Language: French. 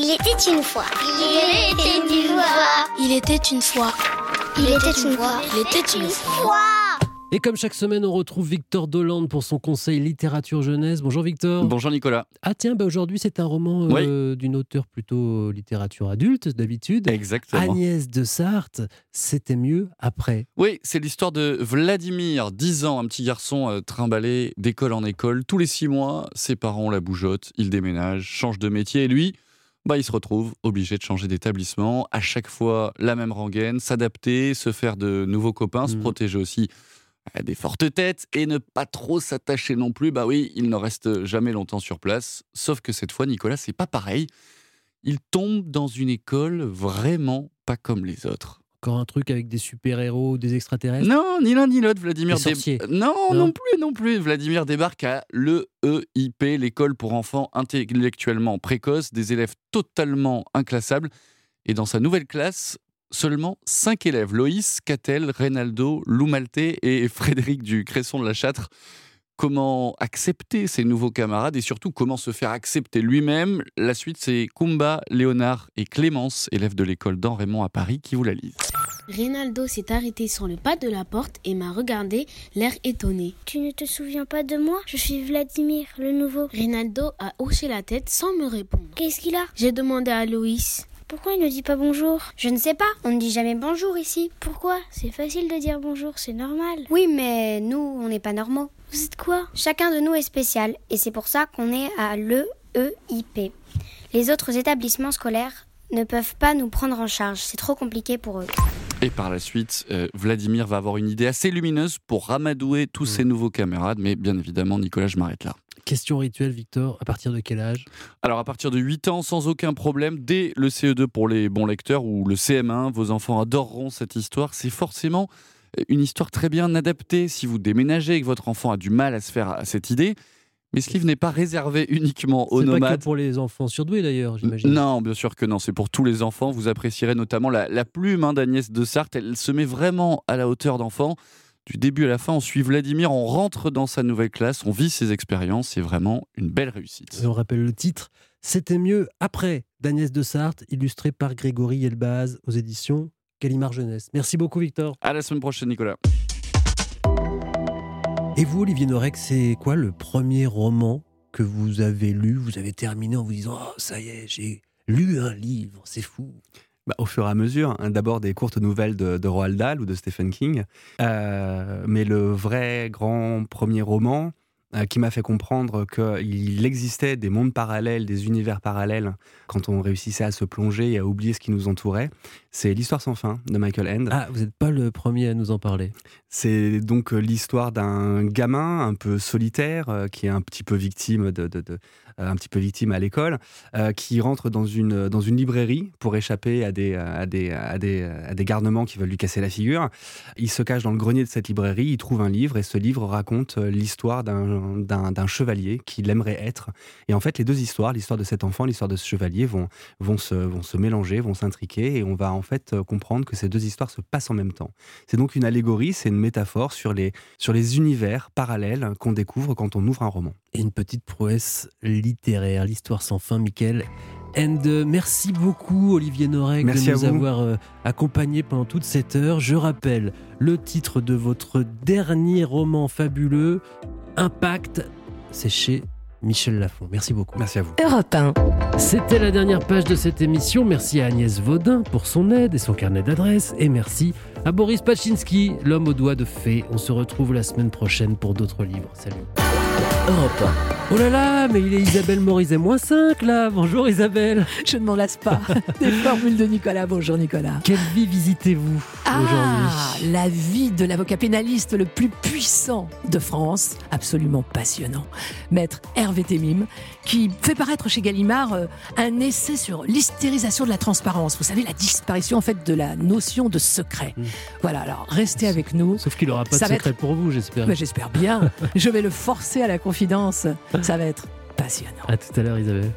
Il était une fois. Il était une fois. Il était une fois. Il était une fois. Il était une fois. Et comme chaque semaine, on retrouve Victor Dolande pour son conseil littérature jeunesse. Bonjour Victor. Bonjour Nicolas. Ah tiens, bah aujourd'hui c'est un roman euh, d'une auteure plutôt littérature adulte d'habitude. Exactement. Agnès de Sarthe, c'était mieux après. Oui, c'est l'histoire de Vladimir, 10 ans, un petit garçon euh, trimballé d'école en école. Tous les 6 mois, ses parents la bougeotent, il déménage, change de métier et lui, bah, il se retrouve obligé de changer d'établissement. À chaque fois, la même rengaine, s'adapter, se faire de nouveaux copains, se Mhm. protéger aussi euh, des fortes têtes et ne pas trop s'attacher non plus. Bah oui, il ne reste jamais longtemps sur place. Sauf que cette fois, Nicolas, c'est pas pareil. Il tombe dans une école vraiment pas comme les autres. Encore un truc avec des super-héros, des extraterrestres Non, ni l'un ni l'autre. Vladimir dé-. Non, Non. non, plus, non plus. Vladimir débarque à l'EIP, l'école pour enfants intellectuellement précoces, des élèves totalement inclassables. Et dans sa nouvelle classe, seulement cinq élèves Loïs, Catel, Reynaldo, Lou Maltais et Frédéric du Cresson de la Châtre. Comment accepter ses nouveaux camarades et surtout comment se faire accepter lui-même? La suite, c'est Kumba, Léonard et Clémence, élèves de l'école d'Henri-Raymond à Paris, qui vous la lisent. Reynaldo s'est arrêté sur le pas de la porte et m'a regardé, l'air étonné. Tu ne te souviens pas de moi? Je suis Vladimir, le nouveau. Reynaldo a hoché la tête sans me répondre. Qu'est-ce qu'il a? J'ai demandé à Loïs. Pourquoi il ne dit pas bonjour? Je ne sais pas, on ne dit jamais bonjour ici. Pourquoi? C'est facile de dire bonjour, c'est normal. Oui, mais nous, on n'est pas normaux. Vous êtes quoi? Chacun de nous est spécial, et c'est pour ça qu'on est à l'EEIP. Les autres établissements scolaires ne peuvent pas nous prendre en charge, c'est trop compliqué pour eux. Et par la suite, euh, Vladimir va avoir une idée assez lumineuse pour ramadouer tous Mm. ses nouveaux camarades. Mais bien évidemment, Nicolas, je m'arrête là. Question rituelle, Victor, à partir de quel âge? Alors, à partir de 8 ans, sans aucun problème, dès le CE2 pour les bons lecteurs ou le CM1, vos enfants adoreront cette histoire. C'est forcément euh, une histoire très bien adaptée si vous déménagez et que votre enfant a du mal à se faire à cette idée. Mais ce livre n'est pas réservé uniquement aux C'est pas que nomades. pour les enfants surdoués d'ailleurs, j'imagine. Non, bien sûr que non. C'est pour tous les enfants. Vous apprécierez notamment la, la plume hein, d'Agnès de Sarthe. Elle se met vraiment à la hauteur d'enfant. Du début à la fin, on suit Vladimir, on rentre dans sa nouvelle classe, on vit ses expériences. C'est vraiment une belle réussite. Et on rappelle le titre C'était mieux après d'Agnès de Sarthe, illustré par Grégory Elbaz aux éditions Gallimard Jeunesse. Merci beaucoup, Victor. À la semaine prochaine, Nicolas. Et vous, Olivier Norek, c'est quoi le premier roman que vous avez lu, vous avez terminé en vous disant Oh, ça y est, j'ai lu un livre, c'est fou. Bah, au fur et à mesure, hein, d'abord des courtes nouvelles de, de Roald Dahl ou de Stephen King, Euh, mais le vrai grand premier roman qui m'a fait comprendre qu'il existait des mondes parallèles, des univers parallèles, quand on réussissait à se plonger et à oublier ce qui nous entourait, c'est L'Histoire sans fin de Michael End. Ah, vous n'êtes pas le premier à nous en parler. C'est donc euh, l'histoire d'un gamin un peu solitaire euh, qui est un petit peu victime de, de- de- euh, un petit peu victime à l'école, euh, qui rentre dans une dans une librairie pour échapper à des à des à des à des garnements qui veulent lui casser la figure. Il se cache dans le grenier de cette librairie, il trouve un livre et ce livre raconte euh, l'histoire d'un d'un chevalier qu'il aimerait être. Et en fait, les deux histoires, l'histoire de cet enfant, l'histoire de ce chevalier, vont vont se vont se mélanger, vont s'intriquer et on va en fait euh, comprendre que ces deux histoires se passent en même temps. C'est donc une allégorie, c'est une métaphore sur les, sur les univers parallèles qu'on découvre quand on ouvre un roman. Et une petite prouesse littéraire, l'histoire sans fin, Michael. And euh, merci beaucoup, Olivier Norek, Merci de nous avoir euh, accompagnés pendant toute cette heure. Je rappelle le titre de votre dernier roman fabuleux, Impact. C'est chez Michel Lafon. Merci beaucoup. Merci à vous. Europe 1. C'était la dernière page de cette émission. Merci à Agnès Vaudin pour son aide et son carnet d'adresses. Et merci à Boris Pachinski, l'homme aux doigts de fée. On se retrouve la semaine prochaine pour d'autres livres. Salut. Europe Oh là là, mais il est Isabelle Morizet moins 5 là. Bonjour Isabelle. 1. Je ne m'en lasse pas. Des formules de Nicolas. Bonjour Nicolas. Quelle vie visitez-vous Ah, aujourd'hui la vie de l'avocat pénaliste le plus puissant de France, absolument passionnant. Maître Hervé Temim, qui fait paraître chez Gallimard euh, un essai sur l'hystérisation de la transparence. Vous savez, la disparition en fait de la notion de secret. Mm. Voilà, alors restez avec nous. Sauf qu'il n'aura pas Ça de secret pour vous, j'espère. J'espère bien. Je vais le forcer à la confidence. Ça va être passionnant. À tout à l'heure Isabelle.